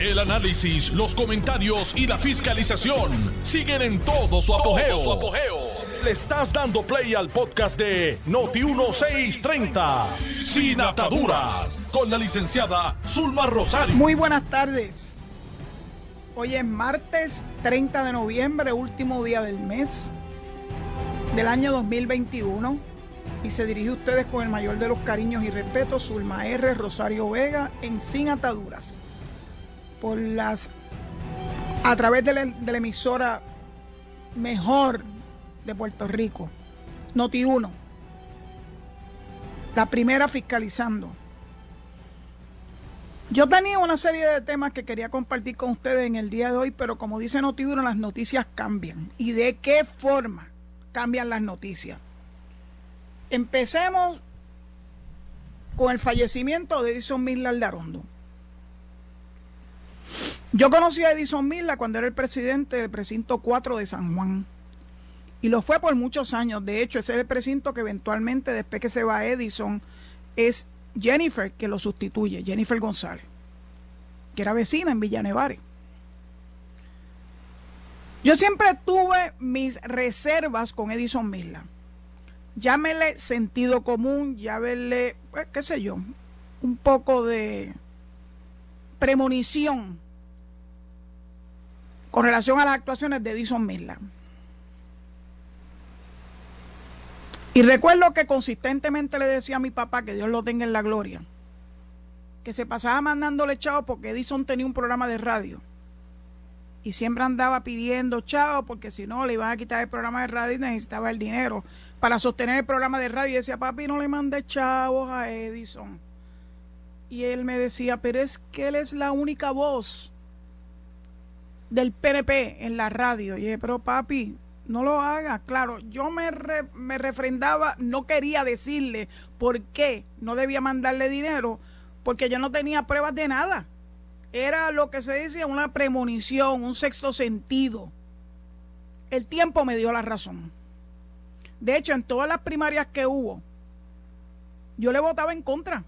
El análisis, los comentarios y la fiscalización siguen en todo su apogeo. Le estás dando play al podcast de Noti1630, Sin Ataduras, con la licenciada Zulma Rosario. Muy buenas tardes. Hoy es martes 30 de noviembre, último día del mes del año 2021. Y se dirige a ustedes con el mayor de los cariños y respetos, Zulma R. Rosario Vega, en Sin Ataduras. Por las. a través de la, emisora mejor de Puerto Rico, Noti 1. La primera fiscalizando. Yo tenía una serie de temas que quería compartir con ustedes en el día de hoy, pero como dice Noti1, las noticias cambian. ¿Y de qué forma cambian las noticias? Empecemos con el fallecimiento de Edison Miller de Arondo. Yo conocí a Edison Miller cuando era el presidente del precinto 4 de San Juan. Y lo fue por muchos años. De hecho, ese es el precinto que eventualmente, después que se va Edison, es Jennifer que lo sustituye, Jennifer González, que era vecina en Villanevares. Yo siempre tuve mis reservas con Edison Miller. Llámele sentido común, llámele, pues, qué sé yo, un poco de premonición con relación a las actuaciones de Edison Miller. Y recuerdo que consistentemente le decía a mi papá, que Dios lo tenga en la gloria, que se pasaba mandándole chao porque Edison tenía un programa de radio. Y siempre andaba pidiendo chao porque si no le iban a quitar el programa de radio y necesitaba el dinero para sostener el programa de radio. Y decía, papi, no le mande chavos a Edison. Y él me decía, pero es que él es la única voz del PNP en la radio. Y dije, pero papi, no lo haga. Claro, yo me, me refrendaba, no quería decirle por qué no debía mandarle dinero, porque yo no tenía pruebas de nada. Era lo que se decía una premonición, un sexto sentido. El tiempo me dio la razón. De hecho, en todas las primarias que hubo, yo le votaba en contra.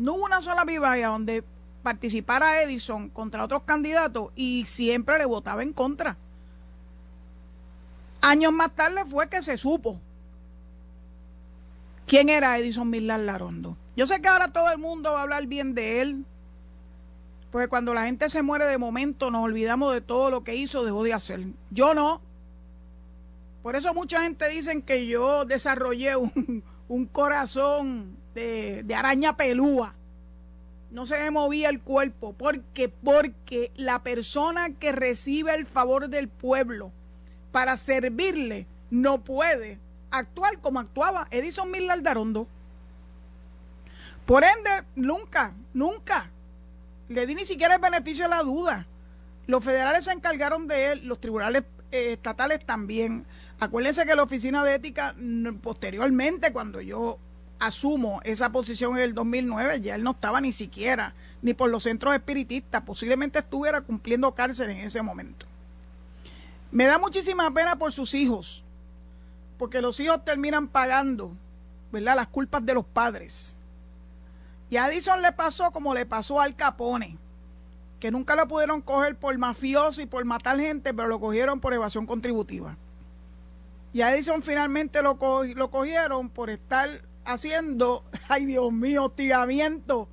No hubo una sola vivaya donde participara Edison contra otros candidatos y siempre le votaba en contra. Años más tarde fue que se supo quién era Edison Millar Larondo. Yo sé que ahora todo el mundo va a hablar bien de él, porque cuando la gente se muere de momento nos olvidamos de todo lo que hizo, dejó de hacer. Yo no. Por eso mucha gente dice que yo desarrollé un corazón de, araña pelúa. No se movía el cuerpo. porque Porque la persona que recibe el favor del pueblo para servirle no puede actuar como actuaba Edison Miller Darondo. Por ende, nunca, nunca le di ni siquiera el beneficio de la duda. Los federales se encargaron de él, los tribunales eh, estatales también. Acuérdense que la oficina de ética, posteriormente, cuando yo asumo esa posición en el 2009, ya él no estaba ni siquiera, ni por los centros espiritistas, posiblemente estuviera cumpliendo cárcel en ese momento. Me da muchísima pena por sus hijos, porque los hijos terminan pagando, ¿verdad?, las culpas de los padres. Y a Edison le pasó como le pasó al Capone, que nunca lo pudieron coger por mafioso y por matar gente, pero lo cogieron por evasión contributiva. Y a finalmente lo, lo cogieron por estar haciendo, ay Dios mío, hostigamiento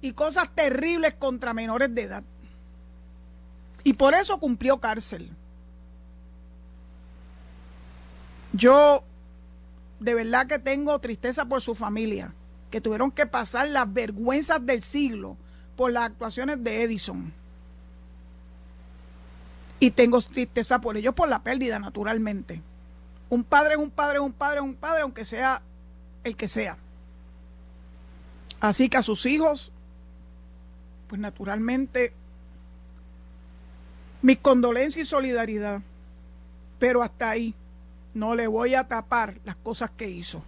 y cosas terribles contra menores de edad. Y por eso cumplió cárcel. Yo de verdad que tengo tristeza por su familia, que tuvieron que pasar las vergüenzas del siglo por las actuaciones de Edison. Y tengo tristeza por ellos por la pérdida, naturalmente. Un padre es un padre, es un padre, es un padre, aunque sea el que sea. Así que a sus hijos, pues naturalmente mis condolencias y solidaridad. Pero hasta ahí no le voy a tapar las cosas que hizo.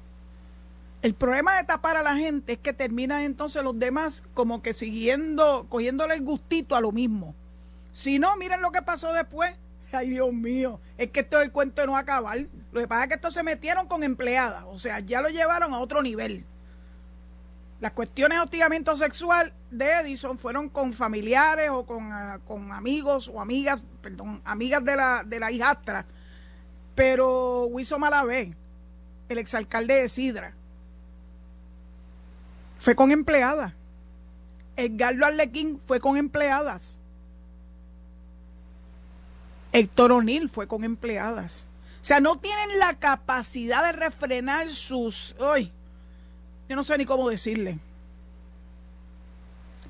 El problema de tapar a la gente es que terminan entonces los demás como que siguiendo, cogiéndole el gustito a lo mismo. Si no, miren lo que pasó después. Ay, Dios mío, es que esto es el cuento de no acabar. Lo que pasa es que estos se metieron con empleadas, o sea, ya lo llevaron a otro nivel. Las cuestiones de hostigamiento sexual de Edison fueron con familiares o con, ah, con amigos o amigas, perdón, amigas de la, de la hijastra. Pero Wiso Malavé, el exalcalde de Sidra, fue con empleadas. Edgardo Arlequín fue con empleadas. Héctor O'Neill fue con empleadas. O sea, no tienen la capacidad de refrenar sus... Ay, yo no sé ni cómo decirle.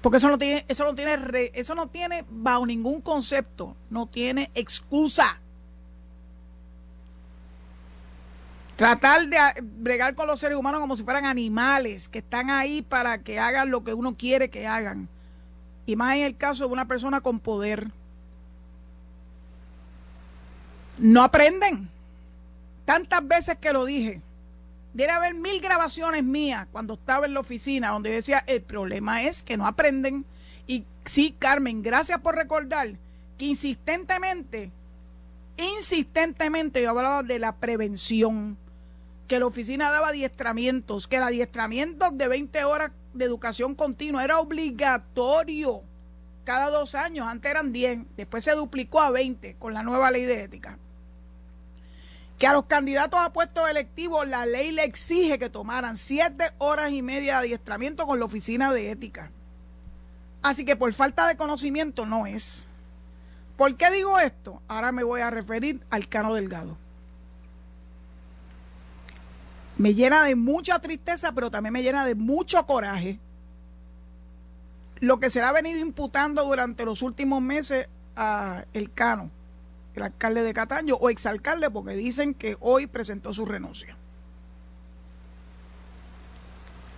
Porque eso no tiene, eso no tiene, eso no tiene bajo ningún concepto, no tiene excusa. Tratar de bregar con los seres humanos como si fueran animales que están ahí para que hagan lo que uno quiere que hagan. Y más en el caso de una persona con poder. No aprenden. Tantas veces que lo dije. Debe haber mil grabaciones mías cuando estaba en la oficina donde decía, el problema es que no aprenden. Y sí, Carmen, gracias por recordar que insistentemente, insistentemente yo hablaba de la prevención que la oficina daba adiestramientos, que el adiestramiento de 20 horas de educación continua era obligatorio cada dos años, antes eran 10, después se duplicó a 20 con la nueva ley de ética. Que a los candidatos a puestos electivos la ley le exige que tomaran 7 horas y media de adiestramiento con la oficina de ética. Así que por falta de conocimiento no es. ¿Por qué digo esto? Ahora me voy a referir al Cano Delgado me llena de mucha tristeza, pero también me llena de mucho coraje lo que se le ha venido imputando durante los últimos meses a el Cano, el alcalde de Cataño o exalcalde, porque dicen que hoy presentó su renuncia.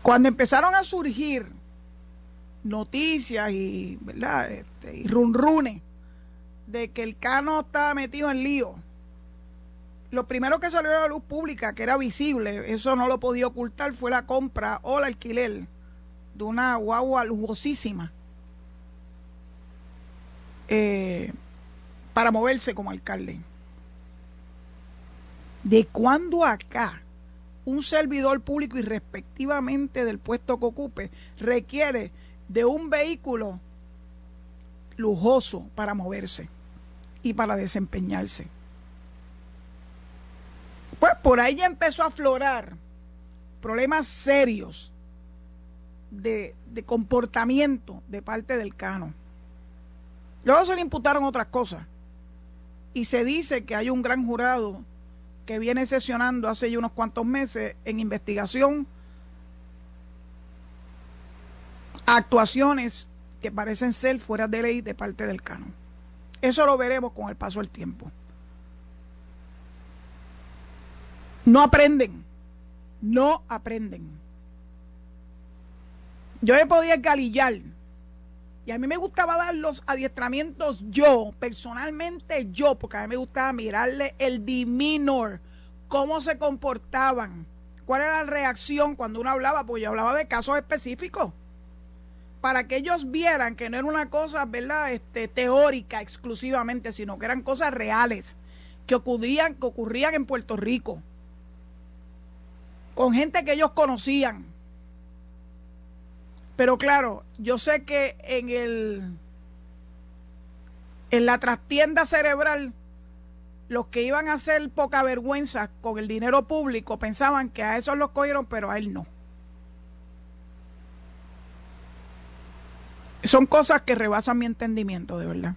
Cuando empezaron a surgir noticias y, ¿verdad? Este, y runrunes de que el Cano estaba metido en lío lo primero que salió a la luz pública, que era visible, eso no lo podía ocultar, fue la compra o el alquiler de una guagua lujosísima eh, para moverse como alcalde. ¿De cuándo acá un servidor público y respectivamente del puesto que ocupe requiere de un vehículo lujoso para moverse y para desempeñarse? Pues por ahí ya empezó a aflorar problemas serios de, comportamiento de parte del Cano. Luego se le imputaron otras cosas. Y se dice que hay un gran jurado que viene sesionando hace ya unos cuantos meses en investigación actuaciones que parecen ser fuera de ley de parte del Cano. Eso lo veremos con el paso del tiempo. No aprenden. No aprenden. Yo me podía galillar. Y a mí me gustaba dar los adiestramientos yo, personalmente yo, porque a mí me gustaba mirarle el demeanor, cómo se comportaban, cuál era la reacción cuando uno hablaba, porque yo hablaba de casos específicos, para que ellos vieran que no era una cosa, ¿verdad?, este, teórica exclusivamente, sino que eran cosas reales que ocurrían, que ocurrían en Puerto Rico con gente que ellos conocían. Pero claro, yo sé que en el en la trastienda cerebral los que iban a hacer poca vergüenza con el dinero público pensaban que a esos los cogieron, pero a él no. Son cosas que rebasan mi entendimiento, de verdad.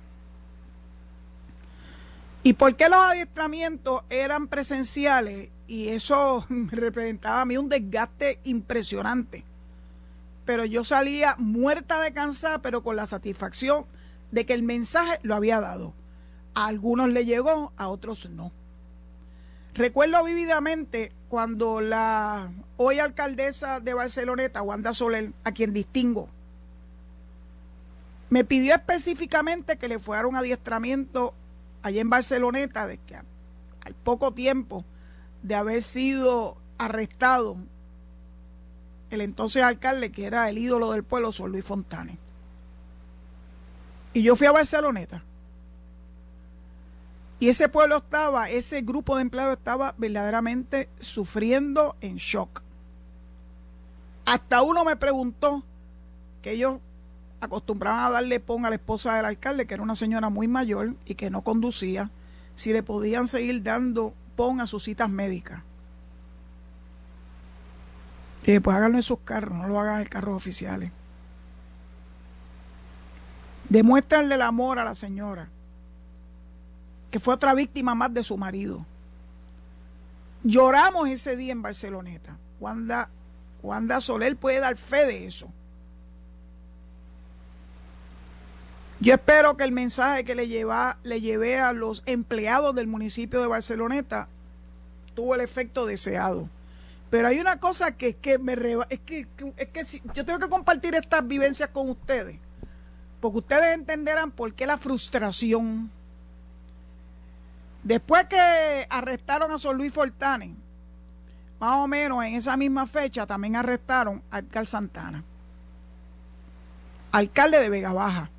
¿Y por qué los adiestramientos eran presenciales? Y eso representaba a mí un desgaste impresionante. Pero yo salía muerta de cansada, pero con la satisfacción de que el mensaje lo había dado. A algunos le llegó, a otros no. Recuerdo vívidamente cuando la hoy alcaldesa de Barceloneta, Wanda Soler, a quien distingo, me pidió específicamente que le fuera un adiestramiento allá en Barceloneta, de que al poco tiempo de haber sido arrestado el entonces alcalde, que era el ídolo del pueblo, Sol Luis Fontane. Y yo fui a Barceloneta. Y ese pueblo estaba, ese grupo de empleados estaba verdaderamente sufriendo en shock. Hasta uno me preguntó que ellos acostumbraban a darle pon a la esposa del alcalde, que era una señora muy mayor y que no conducía, si le podían seguir dando pon a sus citas médicas. Y pues háganlo en sus carros, no lo hagan en carros oficiales. Demuéstranle el amor a la señora, que fue otra víctima más de su marido. Lloramos ese día en Barceloneta. Wanda, Wanda Soler puede dar fe de eso. Yo espero que el mensaje que le, lleva, le llevé a los empleados del municipio de Barceloneta tuvo el efecto deseado. Pero hay una cosa que, que me es que, es que yo tengo que compartir estas vivencias con ustedes, porque ustedes entenderán por qué la frustración. Después que arrestaron a Sol Luis Fortane, más o menos en esa misma fecha también arrestaron a Alcalde Santana, alcalde de Vega Baja.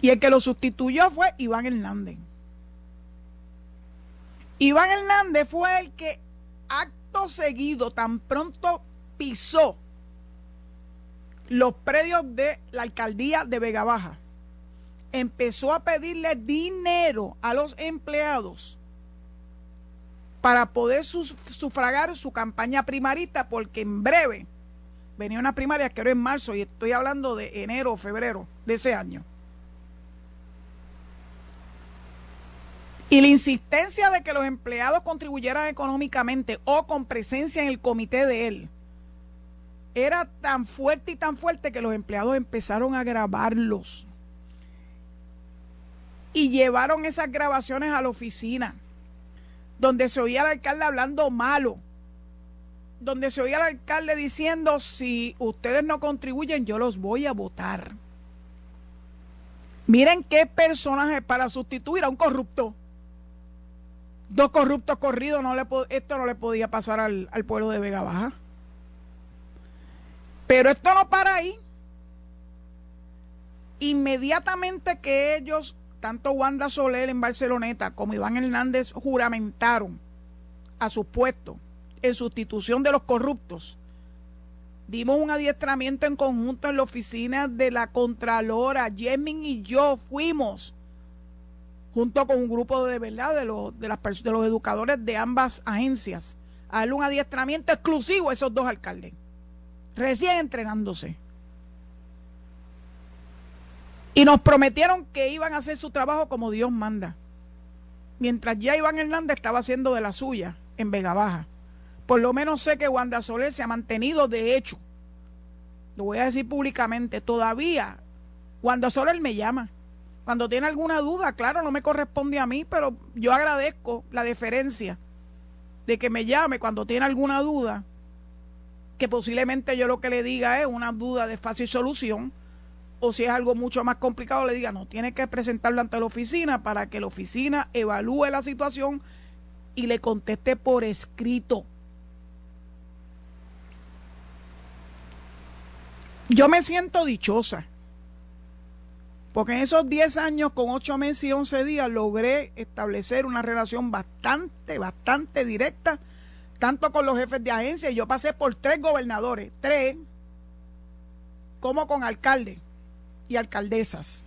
Y el que lo sustituyó fue Iván Hernández. Iván Hernández fue el que acto seguido, tan pronto pisó los predios de la alcaldía de Vega Baja, empezó a pedirle dinero a los empleados para poder sufragar su campaña primarita, porque en breve venía una primaria que era en marzo y estoy hablando de enero o febrero de ese año. Y la insistencia de que los empleados contribuyeran económicamente o con presencia en el comité de él era tan fuerte y tan fuerte que los empleados empezaron a grabarlos. Y llevaron esas grabaciones a la oficina, donde se oía al alcalde hablando malo, donde se oía al alcalde diciendo, si ustedes no contribuyen, yo los voy a votar. Miren qué personaje para sustituir a un corrupto dos corruptos corridos, no le, esto no le podía pasar al, al pueblo de Vega Baja. Pero esto no para ahí. Inmediatamente que ellos, tanto Wanda Soler en Barceloneta como Iván Hernández, juramentaron a su puesto en sustitución de los corruptos, dimos un adiestramiento en conjunto en la oficina de la Contralora. Jemin y yo fuimos junto con un grupo de verdad de los, de, los educadores de ambas agencias, a darle un adiestramiento exclusivo a esos dos alcaldes, recién entrenándose. Y nos prometieron que iban a hacer su trabajo como Dios manda. Mientras ya Iván Hernández estaba haciendo de la suya en Vega Baja. Por lo menos sé que Wanda Soler se ha mantenido de hecho. Lo voy a decir públicamente. Todavía Wanda Soler me llama cuando tiene alguna duda, claro, no me corresponde a mí, pero yo agradezco la deferencia de que me llame cuando tiene alguna duda, que posiblemente yo lo que le diga es una duda de fácil solución, o si es algo mucho más complicado, le diga, no, tiene que presentarlo ante la oficina para que la oficina evalúe la situación y le conteste por escrito. Yo me siento dichosa porque en esos 10 años, con 8 meses y 11 días, logré establecer una relación bastante, bastante directa, tanto con los jefes de agencia. Yo pasé por tres gobernadores, tres, como con alcaldes y alcaldesas.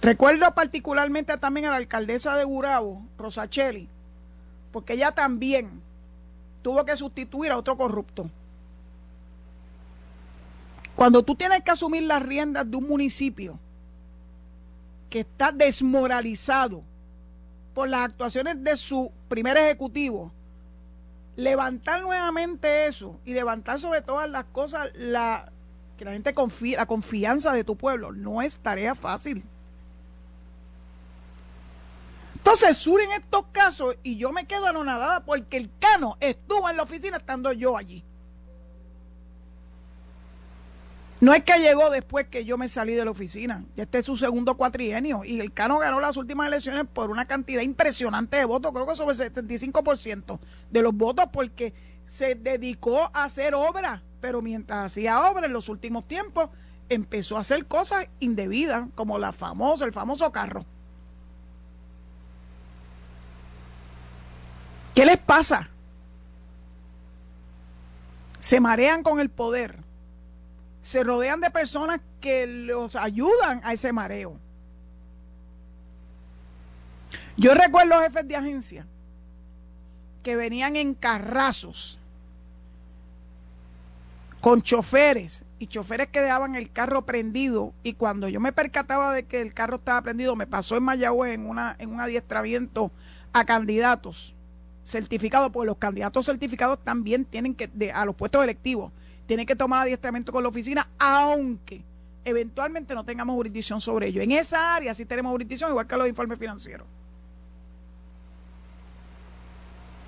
Recuerdo particularmente también a la alcaldesa de Gurabo, Rosacheli, porque ella también tuvo que sustituir a otro corrupto. Cuando tú tienes que asumir las riendas de un municipio que está desmoralizado por las actuaciones de su primer ejecutivo, levantar nuevamente eso y levantar sobre todas las cosas la que la gente confía, la confianza de tu pueblo, no es tarea fácil. Entonces surgen estos casos y yo me quedo anonadada porque el cano estuvo en la oficina estando yo allí. No es que llegó después que yo me salí de la oficina. Este es su segundo cuatrienio. Y el Cano ganó las últimas elecciones por una cantidad impresionante de votos, creo que sobre el 75% de los votos, porque se dedicó a hacer obra. Pero mientras hacía obra en los últimos tiempos, empezó a hacer cosas indebidas, como la famosa, el famoso carro. ¿Qué les pasa? se marean con el poder, se rodean de personas que los ayudan a ese mareo. Yo recuerdo jefes de agencia que venían en carrazos con choferes y choferes que dejaban el carro prendido y cuando yo me percataba de que el carro estaba prendido me pasó en Mayagüez en una en un adiestramiento a candidatos certificados porque los candidatos certificados también tienen que a los puestos electivos tienen que tomar adiestramiento con la oficina aunque eventualmente no tengamos jurisdicción sobre ello en esa área sí tenemos jurisdicción igual que los informes financieros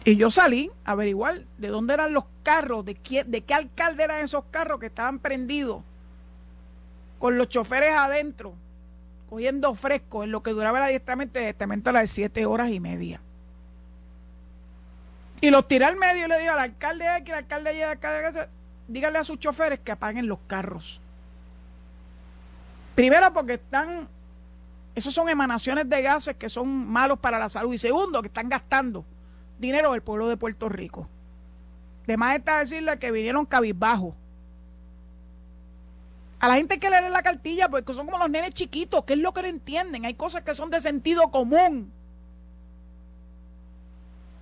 Y yo salí a averiguar de dónde eran los carros, de qué, de qué alcalde eran esos carros que estaban prendidos, con los choferes adentro, cogiendo fresco en lo que duraba el adiestramiento, el adiestramiento era de siete horas y media. Y los tiré al medio y le digo al alcalde que el alcalde y el alcalde díganle a sus choferes que apaguen los carros. Primero porque están, esos son emanaciones de gases que son malos para la salud. Y segundo, que están gastando dinero del pueblo de Puerto Rico. De más está decirle que vinieron cabizbajo. A la gente hay que leer la cartilla porque son como los nenes chiquitos, que es lo que no entienden. Hay cosas que son de sentido común.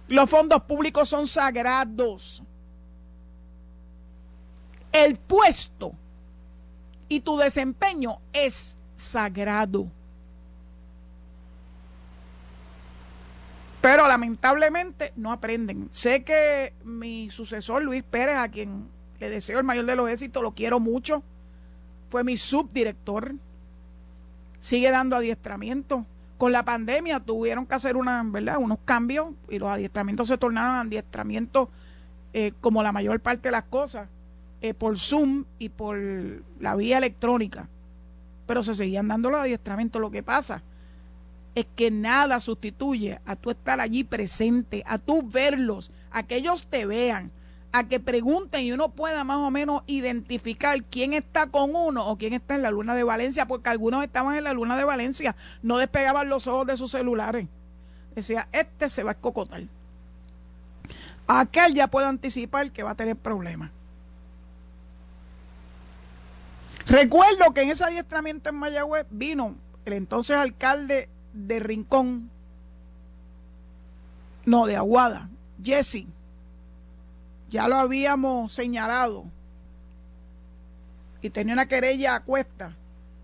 Los fondos públicos son sagrados. El puesto y tu desempeño es sagrado. Pero lamentablemente no aprenden. Sé que mi sucesor, Luis Pérez, a quien le deseo el mayor de los éxitos, lo quiero mucho, fue mi subdirector. Sigue dando adiestramiento. Con la pandemia tuvieron que hacer una, ¿verdad? unos cambios y los adiestramientos se tornaron adiestramientos eh, como la mayor parte de las cosas, eh, por Zoom y por la vía electrónica. Pero se seguían dando los adiestramientos. Lo que pasa es que nada sustituye a tú estar allí presente, a tú verlos, a que ellos te vean, a que pregunten y uno pueda más o menos identificar quién está con uno o quién está en la luna de Valencia, porque algunos estaban en la luna de Valencia, no despegaban los ojos de sus celulares. Decía, este se va a escocotar. Aquel ya puedo anticipar que va a tener problemas. Recuerdo que en ese adiestramiento en Mayagüez vino el entonces alcalde de Rincón, no, de Aguada, Jesse, ya lo habíamos señalado. Y tenía una querella a cuesta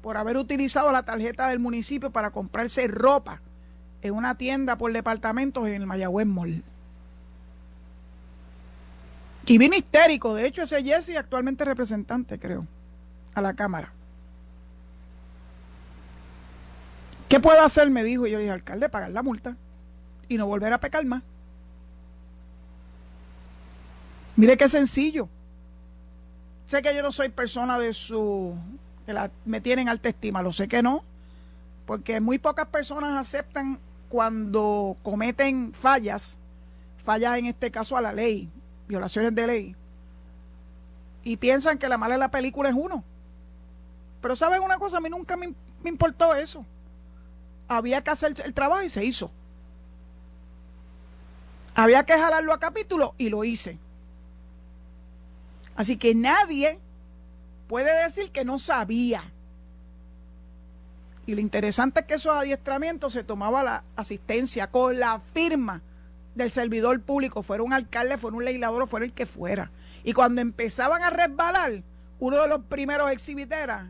por haber utilizado la tarjeta del municipio para comprarse ropa en una tienda por departamentos en el Mayagüez Mall. Y vino histérico, de hecho ese Jesse actualmente representante, creo, a la Cámara. ¿Qué puedo hacer? Me dijo. Y yo le dije, alcalde, pagar la multa y no volver a pecar más. Mire qué sencillo. Sé que yo no soy persona de su. que me tienen alta estima, lo sé que no, porque muy pocas personas aceptan cuando cometen fallas, fallas en este caso a la ley, violaciones de ley, y piensan que la mala de la película es uno. Pero ¿saben una cosa? A mí nunca me, importó eso había que hacer el trabajo y se hizo. Había que jalarlo a capítulo y lo hice. Así que nadie puede decir que no sabía. Y lo interesante es que esos adiestramientos se tomaba la asistencia con la firma del servidor público, fuera un alcalde, fuera un legislador, fuera el que fuera. Y cuando empezaban a resbalar, uno de los primeros exhibiteras,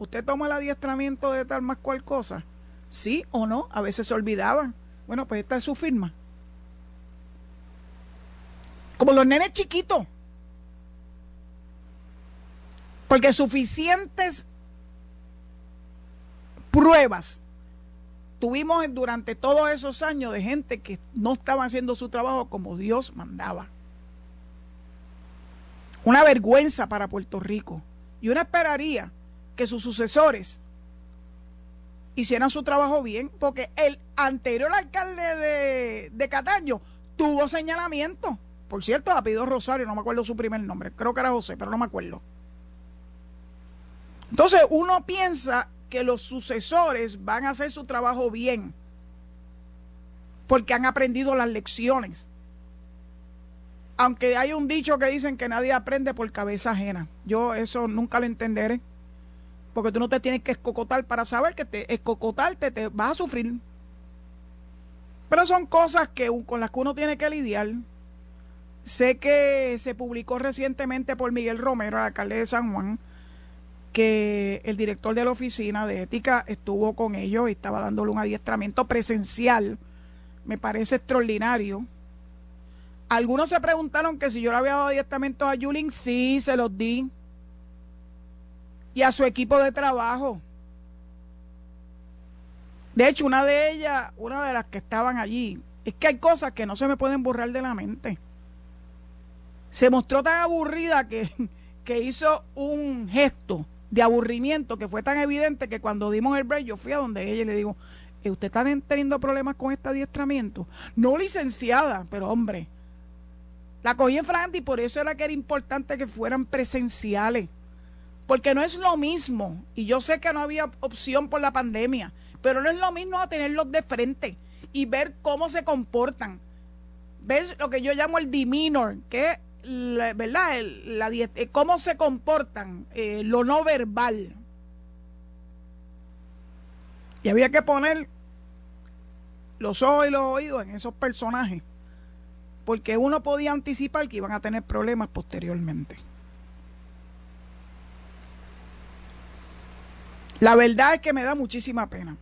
usted toma el adiestramiento de tal más cual cosa sí o no, a veces se olvidaban. Bueno, pues esta es su firma. Como los nenes chiquitos. Porque suficientes pruebas tuvimos durante todos esos años de gente que no estaba haciendo su trabajo como Dios mandaba. Una vergüenza para Puerto Rico. Y uno esperaría que sus sucesores hicieran su trabajo bien, porque el anterior alcalde de, de Cataño tuvo señalamiento. Por cierto, apellido Rosario, no me acuerdo su primer nombre, creo que era José, pero no me acuerdo. Entonces uno piensa que los sucesores van a hacer su trabajo bien, porque han aprendido las lecciones. aunque hay un dicho que dicen que nadie aprende por cabeza ajena. Yo eso nunca lo entenderé. Porque tú no te tienes que escocotar para saber que te escocotarte te vas a sufrir. Pero son cosas que con las que uno tiene que lidiar. Sé que se publicó recientemente por Miguel Romero, alcalde de San Juan, que el director de la oficina de ética estuvo con ellos y estaba dándole un adiestramiento presencial. Me parece extraordinario. Algunos se preguntaron que si yo le había dado adiestramientos a Yulín, sí, se los di. Y a su equipo de trabajo. De hecho, una de ellas, una de las que estaban allí, es que hay cosas que no se me pueden borrar de la mente. Se mostró tan aburrida que, que hizo un gesto de aburrimiento que fue tan evidente que cuando dimos el break yo fui a donde ella y le digo, eh, ¿usted está teniendo problemas con este adiestramiento? No licenciada, pero hombre, la cogí en frente y por eso era que era importante que fueran presenciales. Porque no es lo mismo, y yo sé que no había opción por la pandemia, pero no es lo mismo tenerlos de frente y ver cómo se comportan. Ver lo que yo llamo el demeanor, que es, ¿verdad? la, eh, cómo se comportan, eh, lo no verbal. Y había que poner los ojos y los oídos en esos personajes, porque uno podía anticipar que iban a tener problemas posteriormente. La verdad es que me da muchísima pena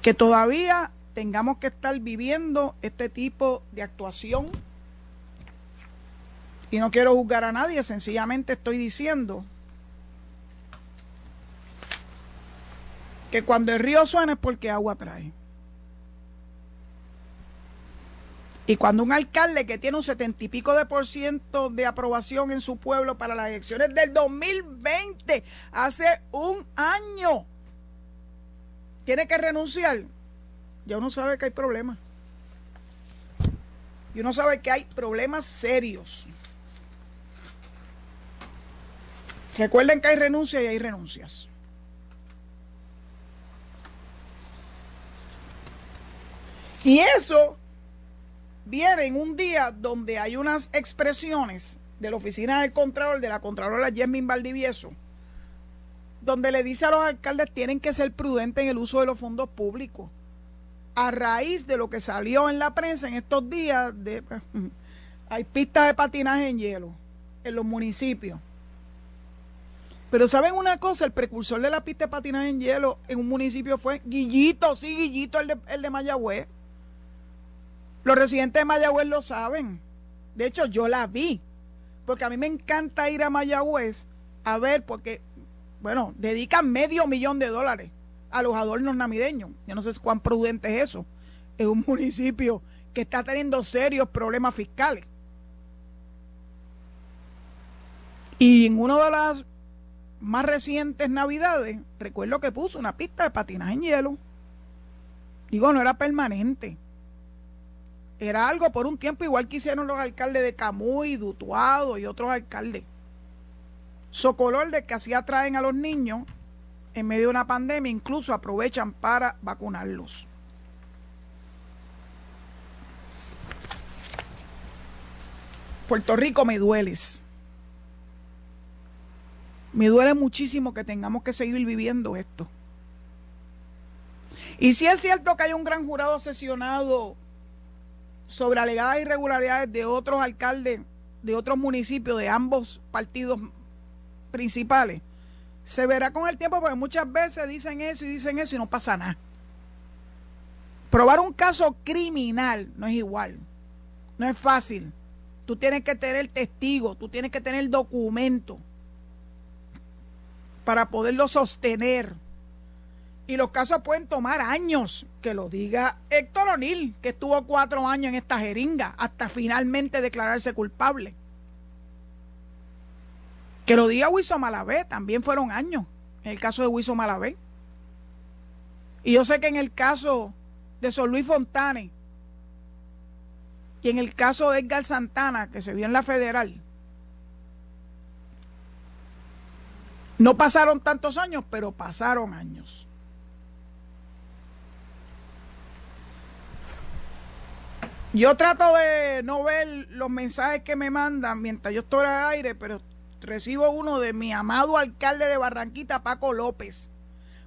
que todavía tengamos que estar viviendo este tipo de actuación. Y no quiero juzgar a nadie, sencillamente estoy diciendo que cuando el río suena es porque agua trae. Y cuando un alcalde que tiene un setenta y pico de por ciento de aprobación en su pueblo para las elecciones del 2020, hace un año, tiene que renunciar, ya uno sabe que hay problemas. Y uno sabe que hay problemas serios. Recuerden que hay renuncias y hay renuncias. Y eso viene en un día donde hay unas expresiones de la oficina del Contralor, de la Contralora Jesmin Valdivieso, donde le dice a los alcaldes tienen que ser prudentes en el uso de los fondos públicos a raíz de lo que salió en la prensa en estos días, de, hay pistas de patinaje en hielo en los municipios. Pero ¿saben una cosa? El precursor de la pista de patinaje en hielo en un municipio fue Guillito, sí, Guillito, el de, el de Mayagüez. Los residentes de Mayagüez lo saben. De hecho, yo la vi. Porque a mí me encanta ir a Mayagüez a ver, porque, bueno, dedican medio millón de dólares a los adornos navideños. Yo no sé cuán prudente es eso. Es un municipio que está teniendo serios problemas fiscales. Y en una de las más recientes navidades, recuerdo que puso una pista de patinaje en hielo. Digo, no era permanente. Era algo por un tiempo, igual que hicieron los alcaldes de Camuy, Dutuado y otros alcaldes. Socolor de que así atraen a los niños en medio de una pandemia, incluso aprovechan para vacunarlos. Puerto Rico me dueles. Me duele muchísimo que tengamos que seguir viviendo esto. Y si es cierto que hay un gran jurado sesionado sobre alegadas irregularidades de otros alcaldes de otros municipios de ambos partidos principales, se verá con el tiempo porque muchas veces dicen eso y dicen eso y no pasa nada. Probar un caso criminal no es igual, no es fácil. Tú tienes que tener testigo, tú tienes que tener documento para poderlo sostener. Y los casos pueden tomar años, que lo diga Héctor O'Neill, que estuvo cuatro años en esta jeringa, hasta finalmente declararse culpable. Que lo diga Wiso Malavé, también fueron años en el caso de Wiso Malavé. Y yo sé que en el caso de Sol Luis Fontane y en el caso de Edgar Santana, que se vio en la federal, no pasaron tantos años, pero pasaron años. Yo trato de no ver los mensajes que me mandan mientras yo estoy al aire, pero recibo uno de mi amado alcalde de Barranquita, Paco López.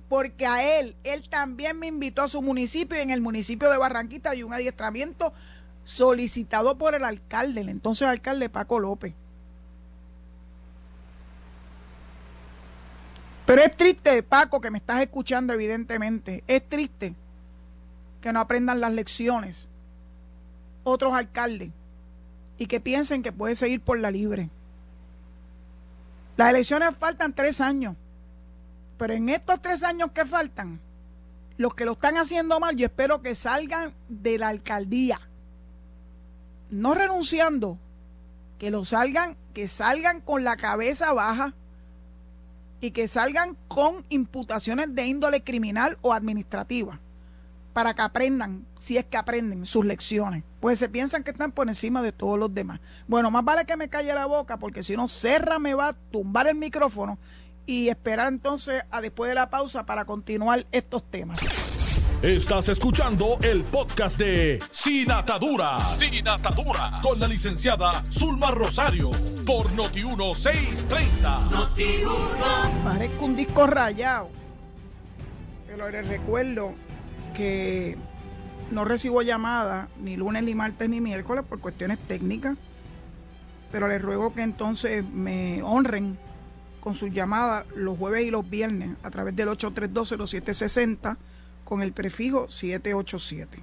Porque a él, él también me invitó a su municipio y en el municipio de Barranquita hay un adiestramiento solicitado por el alcalde, el entonces alcalde Paco López. Pero es triste, Paco, que me estás escuchando evidentemente, es triste que no aprendan las lecciones otros alcaldes y que piensen que puede seguir por la libre. Las elecciones faltan tres años, pero en estos tres años que faltan, los que lo están haciendo mal, yo espero que salgan de la alcaldía, no renunciando, que lo salgan, que salgan con la cabeza baja y que salgan con imputaciones de índole criminal o administrativa para que aprendan, si es que aprenden sus lecciones. Pues se piensan que están por encima de todos los demás. Bueno, más vale que me calle la boca, porque si no, Serra me va a tumbar el micrófono y esperar entonces a después de la pausa para continuar estos temas. Estás escuchando el podcast de Sin Atadura. Sin Atadura. Con la licenciada Zulma Rosario. Por Noti1630. Noti1. Parezco un disco rayado. Pero les recuerdo que no recibo llamadas ni lunes, ni martes, ni miércoles por cuestiones técnicas, pero les ruego que entonces me honren con sus llamadas los jueves y los viernes a través del 8320760 con el prefijo 787.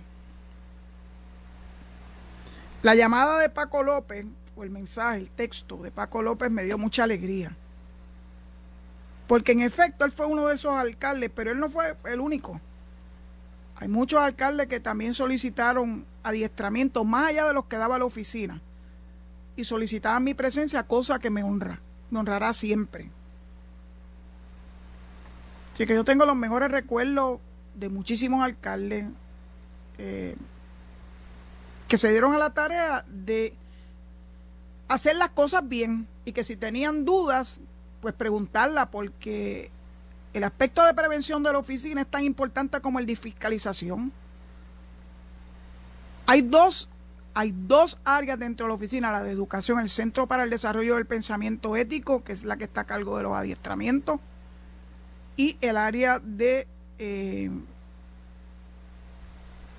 La llamada de Paco López, o el mensaje, el texto de Paco López me dio mucha alegría. Porque en efecto él fue uno de esos alcaldes, pero él no fue el único. Hay muchos alcaldes que también solicitaron adiestramiento más allá de los que daba la oficina y solicitaban mi presencia, cosa que me honra, me honrará siempre. Así que yo tengo los mejores recuerdos de muchísimos alcaldes eh, que se dieron a la tarea de hacer las cosas bien y que si tenían dudas, pues preguntarla porque el aspecto de prevención de la oficina es tan importante como el de fiscalización. Hay dos, hay dos áreas dentro de la oficina, la de educación, el Centro para el Desarrollo del Pensamiento Ético, que es la que está a cargo de los adiestramientos, y el área de eh,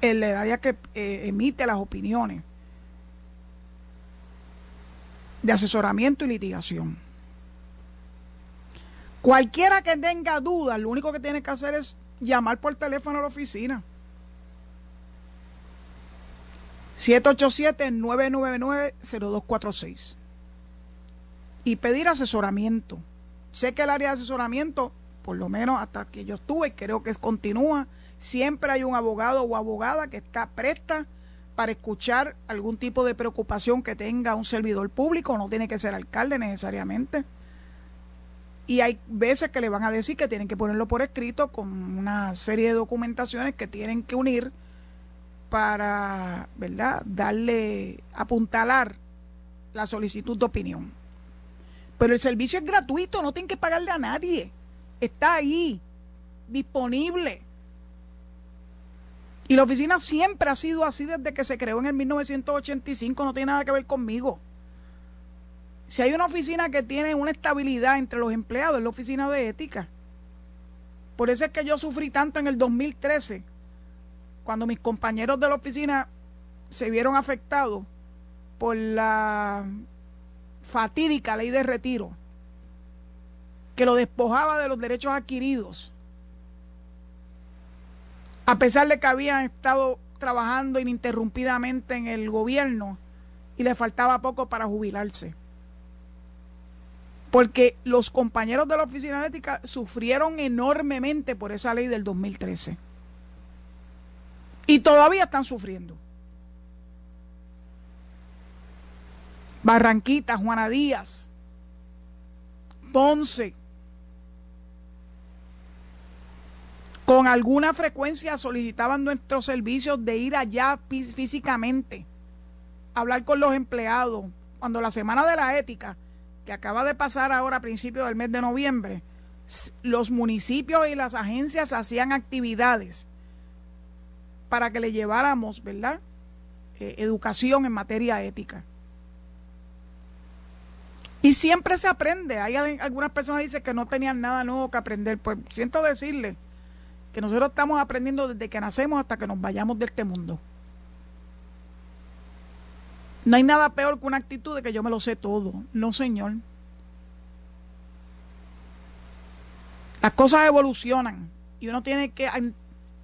el, área que eh, emite las opiniones de asesoramiento y litigación. Cualquiera que tenga dudas, lo único que tiene que hacer es llamar por teléfono a la oficina. 787-999-0246. Y pedir asesoramiento. Sé que el área de asesoramiento, por lo menos hasta que yo estuve, creo que continúa, siempre hay un abogado o abogada que está presta para escuchar algún tipo de preocupación que tenga un servidor público, no tiene que ser alcalde necesariamente y hay veces que le van a decir que tienen que ponerlo por escrito con una serie de documentaciones que tienen que unir para, ¿verdad?, darle, apuntalar la solicitud de opinión. Pero el servicio es gratuito, no tienen que pagarle a nadie. Está ahí, disponible. Y la oficina siempre ha sido así desde que se creó en el 1985, no tiene nada que ver conmigo. Si hay una oficina que tiene una estabilidad entre los empleados, es la oficina de ética. Por eso es que yo sufrí tanto en el 2013, cuando mis compañeros de la oficina se vieron afectados por la fatídica ley de retiro, que lo despojaba de los derechos adquiridos, a pesar de que habían estado trabajando ininterrumpidamente en el gobierno y le faltaba poco para jubilarse porque los compañeros de la Oficina de Ética sufrieron enormemente por esa ley del 2013. Y todavía están sufriendo. Barranquita, Juana Díaz, Ponce, con alguna frecuencia solicitaban nuestros servicios de ir allá físicamente, hablar con los empleados, cuando la semana de la ética que acaba de pasar ahora a principios del mes de noviembre, los municipios y las agencias hacían actividades para que le lleváramos, ¿verdad? eh, educación en materia ética. Y siempre se aprende. Hay algunas personas que dicen que no tenían nada nuevo que aprender. Pues siento decirle que nosotros estamos aprendiendo desde que nacemos hasta que nos vayamos de este mundo. No hay nada peor que una actitud de que yo me lo sé todo. No, señor. Las cosas evolucionan y uno tiene que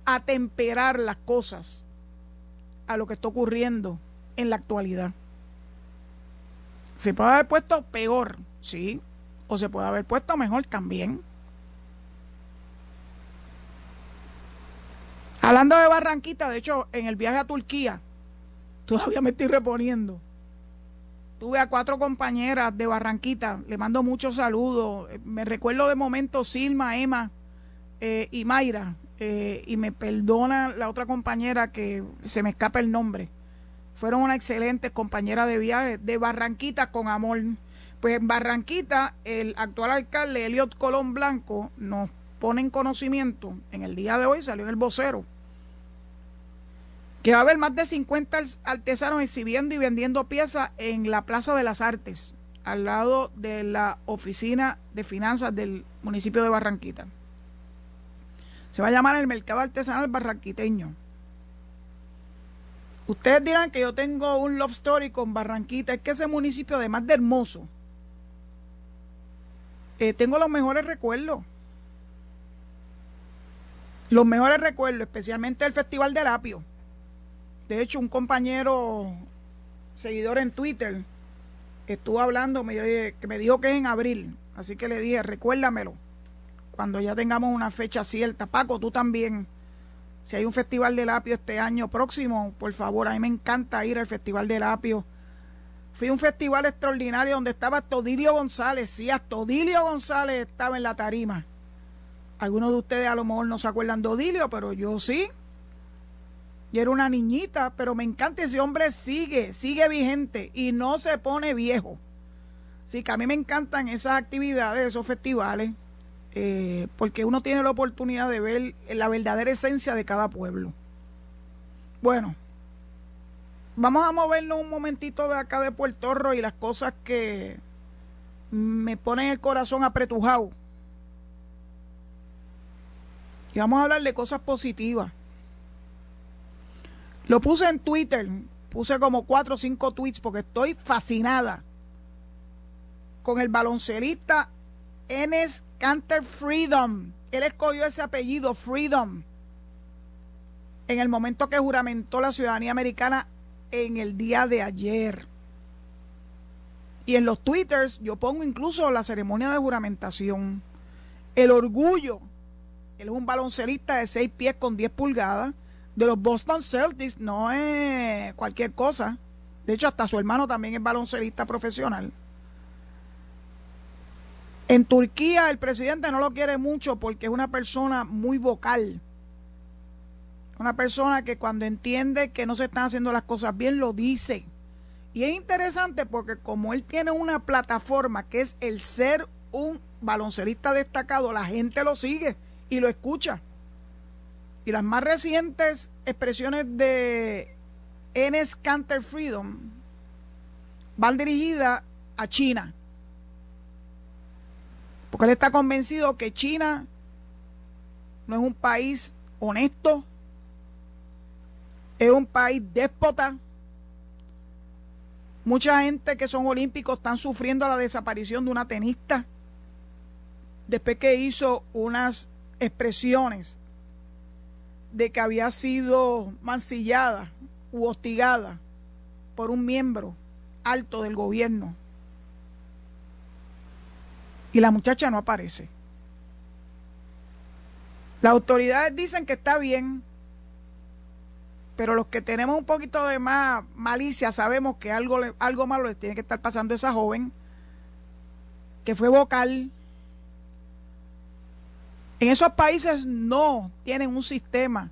atemperar las cosas a lo que está ocurriendo en la actualidad. Se puede haber puesto peor, sí, o se puede haber puesto mejor también. Hablando de Barranquita, de hecho, en el viaje a Turquía, todavía me estoy reponiendo. Tuve a cuatro compañeras de Barranquita, le mando muchos saludos. Me recuerdo de momento Silma, Emma eh, y Mayra, eh, y me perdona la otra compañera que se me escapa el nombre fueron una excelente compañera de viaje de Barranquita con amor. Pues en Barranquita, el actual alcalde Eliot Colón Blanco nos pone en conocimiento, en el día de hoy salió en el vocero, que va a haber más de 50 artesanos exhibiendo y vendiendo piezas en la Plaza de las Artes, al lado de la Oficina de Finanzas del municipio de Barranquita. Se va a llamar el Mercado Artesanal Barranquiteño. Ustedes dirán que yo tengo un love story con Barranquita. Es que ese municipio, además de hermoso, eh, tengo los mejores recuerdos. Los mejores recuerdos, especialmente el Festival del Apio. De hecho, un compañero seguidor en Twitter estuvo hablando, me, que me dijo que es en abril. Así que le dije, recuérdamelo. Cuando ya tengamos una fecha cierta. Paco, tú también si hay un festival del apio este año próximo, por favor, a mí me encanta ir al festival del apio. Fui a un festival extraordinario donde estaba Todilio González, sí, Todilio González estaba en la tarima. Algunos de ustedes a lo mejor no se acuerdan de Odilio, pero yo sí. Y era una niñita, pero me encanta ese hombre sigue, sigue vigente y no se pone viejo. Así que a mí me encantan esas actividades, esos festivales. Eh, porque uno tiene la oportunidad de ver la verdadera esencia de cada pueblo. Bueno, vamos a movernos un momentito de acá de Puerto Rico y las cosas que me ponen el corazón apretujado. Y vamos a hablar de cosas positivas. Lo puse en Twitter, puse como cuatro o cinco tweets porque estoy fascinada con el baloncerista Enes Canter Freedom. Él escogió ese apellido, Freedom, en el momento que juramentó la ciudadanía americana en el día de ayer. Y en los twitters yo pongo incluso la ceremonia de juramentación. El orgullo. Él es un baloncelista de 6 pies con 10 pulgadas de los Boston Celtics. No es cualquier cosa. De hecho, hasta su hermano también es baloncelista profesional. En Turquía el presidente no lo quiere mucho porque es una persona muy vocal. Una persona que cuando entiende que no se están haciendo las cosas bien lo dice. Y es interesante porque como él tiene una plataforma que es el ser un baloncelista destacado, la gente lo sigue y lo escucha. Y las más recientes expresiones de Enes Canter Freedom van dirigidas a China porque él está convencido que China no es un país honesto, es un país déspota. Mucha gente que son olímpicos están sufriendo la desaparición de una tenista después que hizo unas expresiones de que había sido mancillada u hostigada por un miembro alto del gobierno y la muchacha no aparece. Las autoridades dicen que está bien, pero los que tenemos un poquito de más malicia sabemos que algo, algo malo le tiene que estar pasando a esa joven, que fue vocal. En esos países no tienen un sistema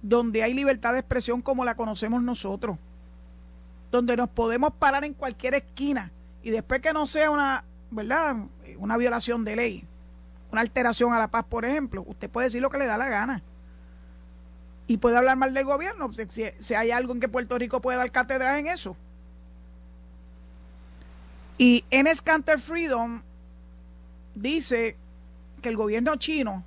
donde hay libertad de expresión como la conocemos nosotros, donde nos podemos parar en cualquier esquina y después que no sea una ¿verdad? Una violación de ley, una alteración a la paz, por ejemplo, usted puede decir lo que le da la gana. y puede hablar mal del gobierno, si, hay algo en que Puerto Rico puede dar cátedra en eso. Y Enes Canter Freedom dice que el gobierno chino,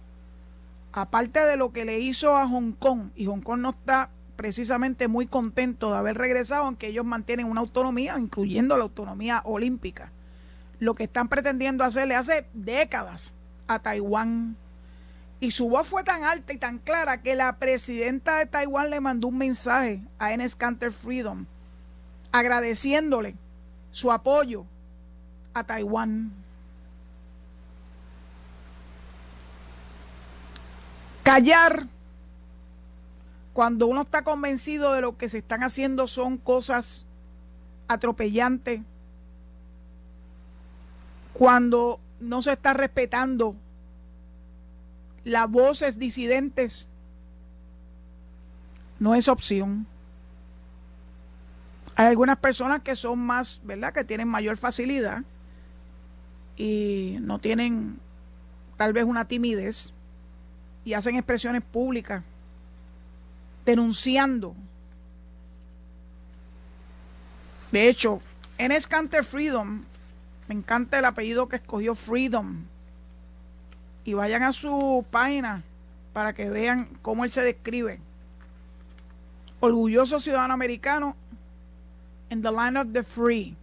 aparte de lo que le hizo a Hong Kong, y Hong Kong no está precisamente muy contento de haber regresado, aunque ellos mantienen una autonomía, incluyendo la autonomía olímpica, lo que están pretendiendo hacerle hace décadas a Taiwán y su voz fue tan alta y tan clara que la presidenta de Taiwán le mandó un mensaje a Enes Canter Freedom agradeciéndole su apoyo a Taiwán. Callar cuando uno está convencido de lo que se están haciendo son cosas atropellantes, cuando no se está respetando las voces disidentes no es opción. Hay algunas personas que son más, ¿verdad? Que tienen mayor facilidad y no tienen tal vez una timidez y hacen expresiones públicas denunciando. De hecho, en Escanter Freedom, me encanta el apellido que escogió Freedom y vayan a su página para que vean cómo él se describe. Orgulloso ciudadano americano en the land of the free.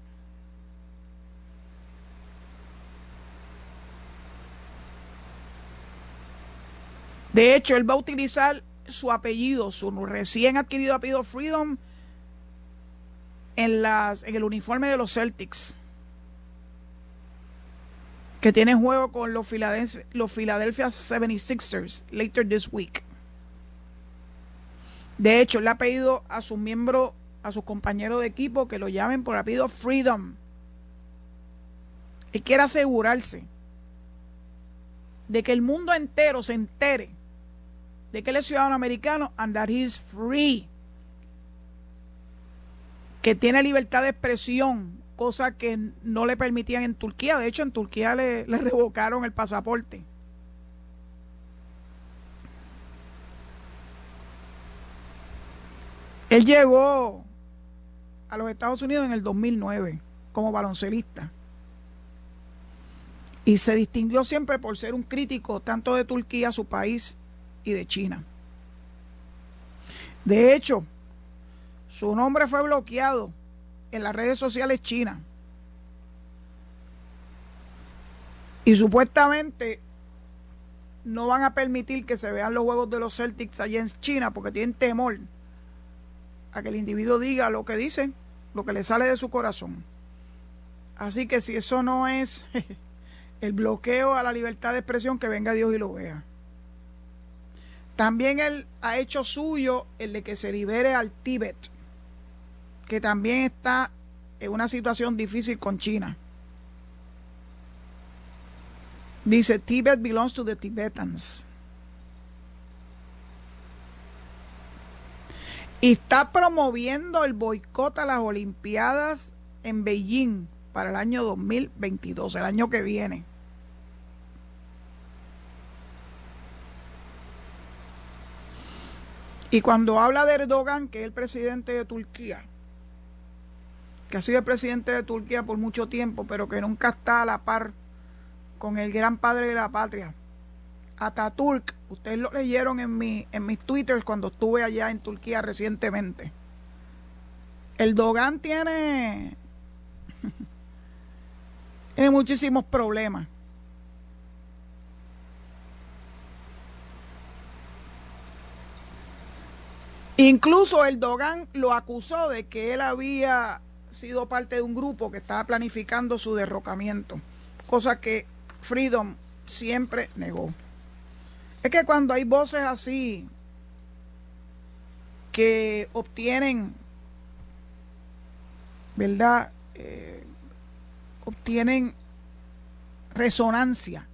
De hecho, él va a utilizar su apellido, su recién adquirido apellido Freedom, en, el uniforme de los Celtics que tiene juego con los Philadelphia, los Philadelphia 76ers later this week. De hecho, le ha pedido a sus miembros, a sus compañeros de equipo que lo llamen por apellido Freedom. Él quiere asegurarse de que el mundo entero se entere de que él es ciudadano americano and that he's free. Que tiene libertad de expresión, cosa que no le permitían en Turquía. De hecho, en Turquía le, revocaron el pasaporte. Él llegó a los Estados Unidos en el 2009 como baloncelista y se distinguió siempre por ser un crítico tanto de Turquía, su país, y de China. De hecho, su nombre fue bloqueado en las redes sociales chinas. Y supuestamente no van a permitir que se vean los juegos de los Celtics allá en China porque tienen temor a que el individuo diga lo que dice, lo que le sale de su corazón. Así que si eso no es el bloqueo a la libertad de expresión, que venga Dios y lo vea. También él ha hecho suyo el de que se libere al Tíbet que también está en una situación difícil con China. Dice, Tibet belongs to the Tibetans. Y está promoviendo el boicot a las Olimpiadas en Beijing para el año 2022, el año que viene. Y cuando habla de Erdogan, que es el presidente de Turquía, que ha sido el presidente de Turquía por mucho tiempo, pero que nunca está a la par con el gran padre de la patria. Ataturk, ustedes lo leyeron en, mi, en mis twitters cuando estuve allá en Turquía recientemente. El Dogan tiene, tiene muchísimos problemas. Incluso el Dogan lo acusó de que él había sido parte de un grupo que estaba planificando su derrocamiento, cosa que Freedom siempre negó. Es que cuando hay voces así que obtienen, ¿verdad? Eh, obtienen resonancia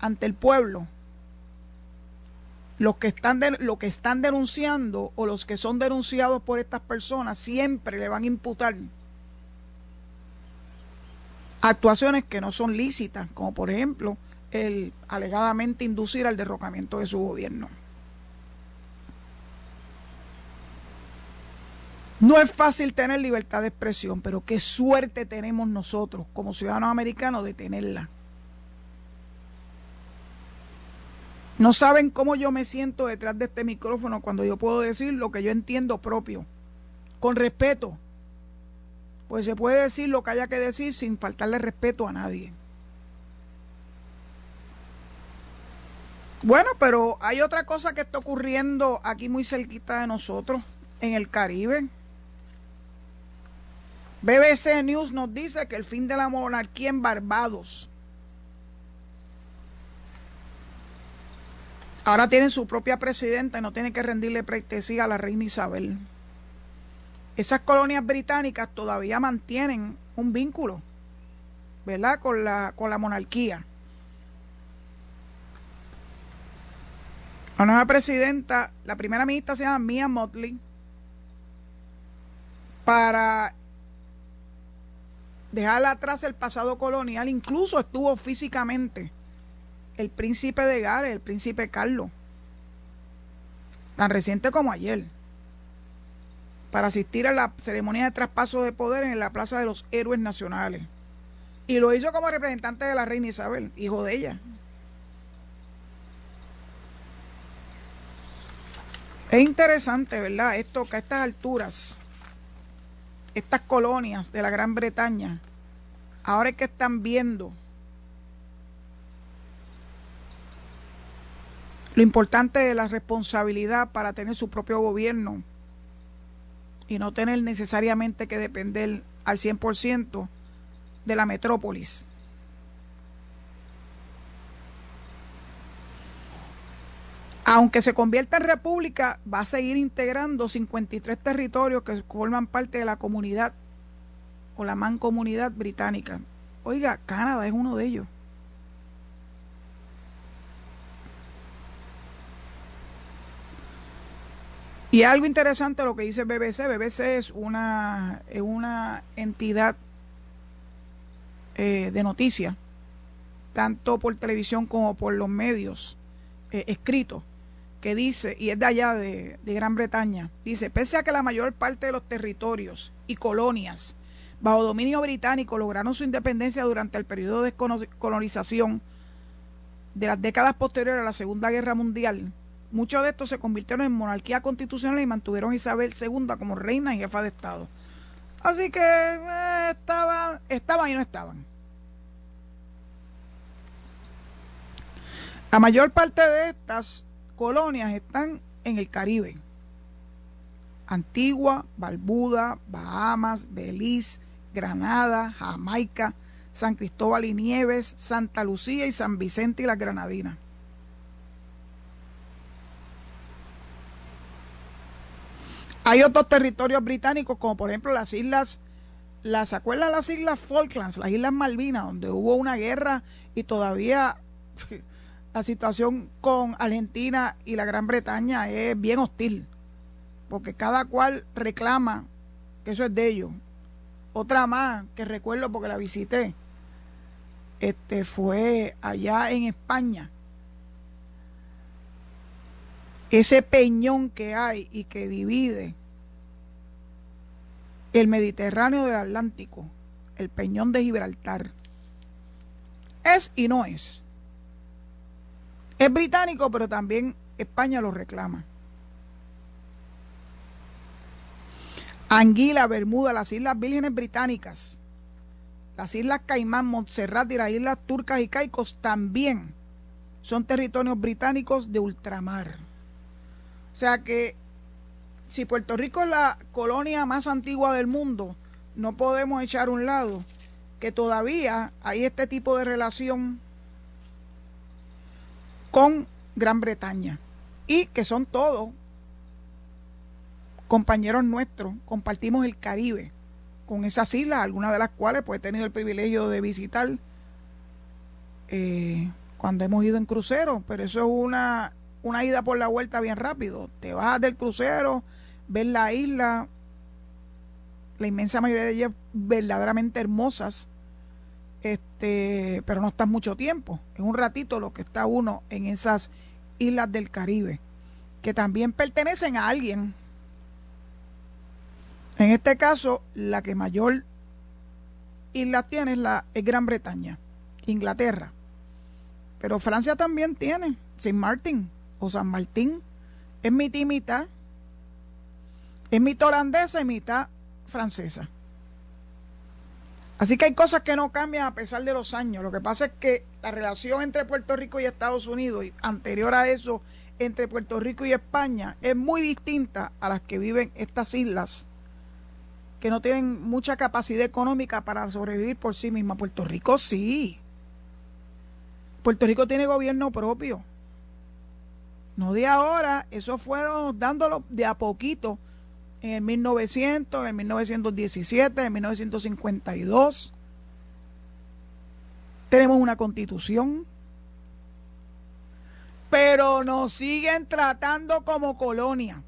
ante el pueblo, los que están lo que están denunciando o los que son denunciados por estas personas siempre le van a imputar actuaciones que no son lícitas, como por ejemplo el alegadamente inducir al derrocamiento de su gobierno. No es fácil tener libertad de expresión, pero qué suerte tenemos nosotros como ciudadanos americanos de tenerla. No saben cómo yo me siento detrás de este micrófono cuando yo puedo decir lo que yo entiendo propio, con respeto. Pues se puede decir lo que haya que decir sin faltarle respeto a nadie. Bueno, pero hay otra cosa que está ocurriendo aquí muy cerquita de nosotros, en el Caribe. BBC News nos dice que el fin de la monarquía en Barbados Ahora tienen su propia presidenta y no tienen que rendirle pleitesía a la reina Isabel. Esas colonias británicas todavía mantienen un vínculo, ¿verdad? Con la, con la monarquía. La nueva presidenta, la primera ministra se llama Mia Motley, para dejar atrás el pasado colonial, incluso estuvo físicamente el príncipe de Gales, el príncipe Carlos, tan reciente como ayer, para asistir a la ceremonia de traspaso de poder en la Plaza de los Héroes Nacionales. Y lo hizo como representante de la reina Isabel, hijo de ella. Es interesante, ¿verdad? Esto que a estas alturas, estas colonias de la Gran Bretaña, ahora es que están viendo Lo importante es la responsabilidad para tener su propio gobierno y no tener necesariamente que depender al 100% de la metrópolis. Aunque se convierta en república, va a seguir integrando 53 territorios que forman parte de la comunidad o la mancomunidad británica. Oiga, Canadá es uno de ellos. Y algo interesante lo que dice BBC. BBC es una, una entidad eh, de noticias, tanto por televisión como por los medios eh, escritos, que dice, y es de allá de, Gran Bretaña, dice, pese a que la mayor parte de los territorios y colonias bajo dominio británico lograron su independencia durante el periodo de colonización de las décadas posteriores a la Segunda Guerra Mundial, Muchos de estos se convirtieron en monarquía constitucional y mantuvieron a Isabel II como reina y jefa de Estado. Así que eh, estaban, estaban y no estaban. La mayor parte de estas colonias están en el Caribe. Antigua, Barbuda, Bahamas, Belice, Granada, Jamaica, San Cristóbal y Nieves, Santa Lucía y San Vicente y las Granadinas. Hay otros territorios británicos, como por ejemplo las islas, las acuerdan las islas Falklands, las islas Malvinas, donde hubo una guerra y todavía la situación con Argentina y la Gran Bretaña es bien hostil, porque cada cual reclama que eso es de ellos. Otra más que recuerdo porque la visité, este fue allá en España. Ese peñón que hay y que divide el Mediterráneo del Atlántico, el Peñón de Gibraltar. Es y no es. Es británico, pero también España lo reclama. Anguila, Bermuda, las Islas Vírgenes Británicas, las Islas Caimán, Montserrat y las Islas Turcas y Caicos también son territorios británicos de ultramar. O sea que si Puerto Rico es la colonia más antigua del mundo, no podemos echar un lado que todavía hay este tipo de relación con Gran Bretaña y que son todos compañeros nuestros, compartimos el Caribe con esas islas, algunas de las cuales pues he tenido el privilegio de visitar eh, cuando hemos ido en crucero, pero eso es una, una ida por la vuelta bien rápido. Te vas del crucero, ver la isla, la inmensa mayoría de ellas verdaderamente hermosas, este, pero no estás mucho tiempo, es un ratito lo que está uno en esas islas del Caribe, que también pertenecen a alguien. En este caso, la que mayor isla tiene es, la, es Gran Bretaña, Inglaterra. Pero Francia también tiene Saint Martin o San Martín. Es mitad y mitad. Es mitad holandesa y mitad francesa. Así que hay cosas que no cambian a pesar de los años. Lo que pasa es que la relación entre Puerto Rico y Estados Unidos, y anterior a eso, entre Puerto Rico y España, es muy distinta a las que viven estas islas, que no tienen mucha capacidad económica para sobrevivir por sí mismas. Puerto Rico sí. Puerto Rico tiene gobierno propio. No de ahora, eso fueron dándolo de a poquito en 1900, en 1917, en 1952. Tenemos una constitución, pero nos siguen tratando como colonia.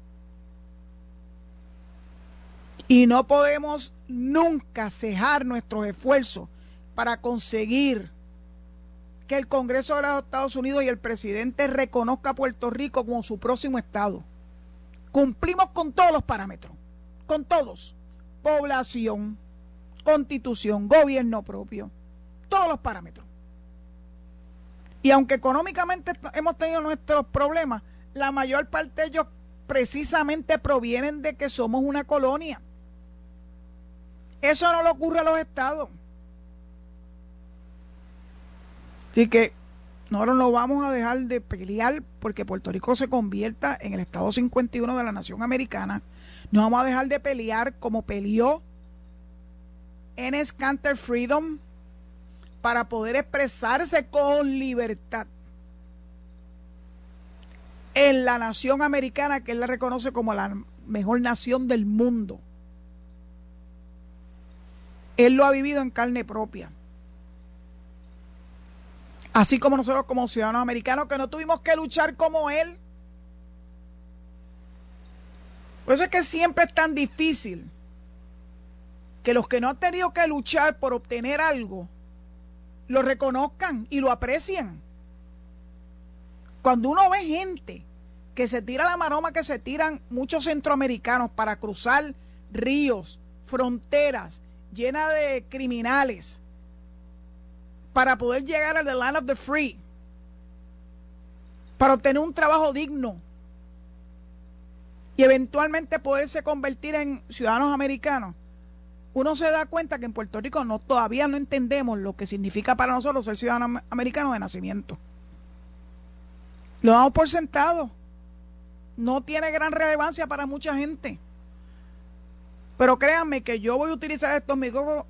Y no podemos nunca cejar nuestros esfuerzos para conseguir que el Congreso de los Estados Unidos y el presidente reconozca a Puerto Rico como su próximo estado. Cumplimos con todos los parámetros, con todos. Población, constitución, gobierno propio, todos los parámetros. Y aunque económicamente hemos tenido nuestros problemas, la mayor parte de ellos precisamente provienen de que somos una colonia. Eso no le ocurre a los estados. Así que nosotros no vamos a dejar de pelear porque Puerto Rico se convierta en el Estado 51 de la nación americana. No vamos a dejar de pelear como peleó Enes Canter Freedom para poder expresarse con libertad en la nación americana que él la reconoce como la mejor nación del mundo. Él lo ha vivido en carne propia. Así como nosotros como ciudadanos americanos que no tuvimos que luchar como él. Por eso es que siempre es tan difícil que los que no han tenido que luchar por obtener algo, lo reconozcan y lo aprecien. Cuando uno ve gente que se tira la maroma que se tiran muchos centroamericanos para cruzar ríos, fronteras llenas de criminales, para poder llegar a the land of the free, para obtener un trabajo digno y eventualmente poderse convertir en ciudadanos americanos, uno se da cuenta que en Puerto Rico no, todavía no entendemos lo que significa para nosotros ser ciudadanos americanos de nacimiento. Lo damos por sentado. No tiene gran relevancia para mucha gente. Pero créanme que yo voy a utilizar estos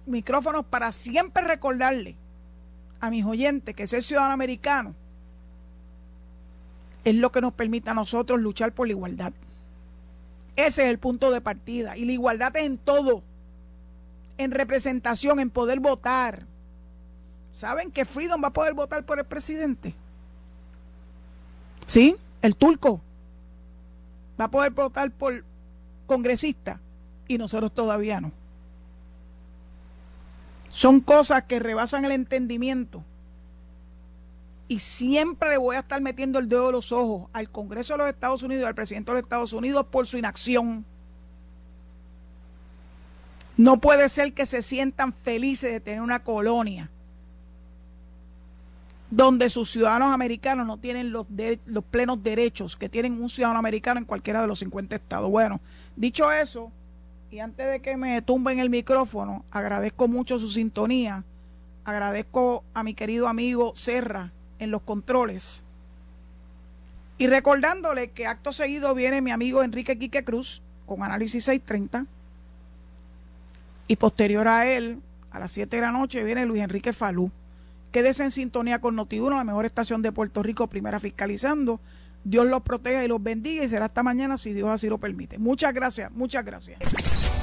micrófonos para siempre recordarle a mis oyentes que ser ciudadano americano es lo que nos permite a nosotros luchar por la igualdad. Ese es el punto de partida. Y la igualdad es en todo. En representación, en poder votar. ¿Saben que Freedom va a poder votar por el presidente? ¿Sí? El turco va a poder votar por congresista y nosotros todavía no. Son cosas que rebasan el entendimiento. Y siempre le voy a estar metiendo el dedo de los ojos al Congreso de los Estados Unidos al presidente de los Estados Unidos por su inacción. No puede ser que se sientan felices de tener una colonia donde sus ciudadanos americanos no tienen los, los plenos derechos que tienen un ciudadano americano en cualquiera de los 50 estados. Bueno, dicho eso, y antes de que me tumben el micrófono, agradezco mucho su sintonía. Agradezco a mi querido amigo Serra en los controles. Y recordándole que acto seguido viene mi amigo Enrique Quique Cruz con Análisis 630. Y posterior a él, a las 7 de la noche, viene Luis Enrique Falú. Quédese en sintonía con Noti1, la mejor estación de Puerto Rico, primera fiscalizando. Dios los proteja y los bendiga y será hasta mañana si Dios así lo permite. Muchas gracias, muchas gracias.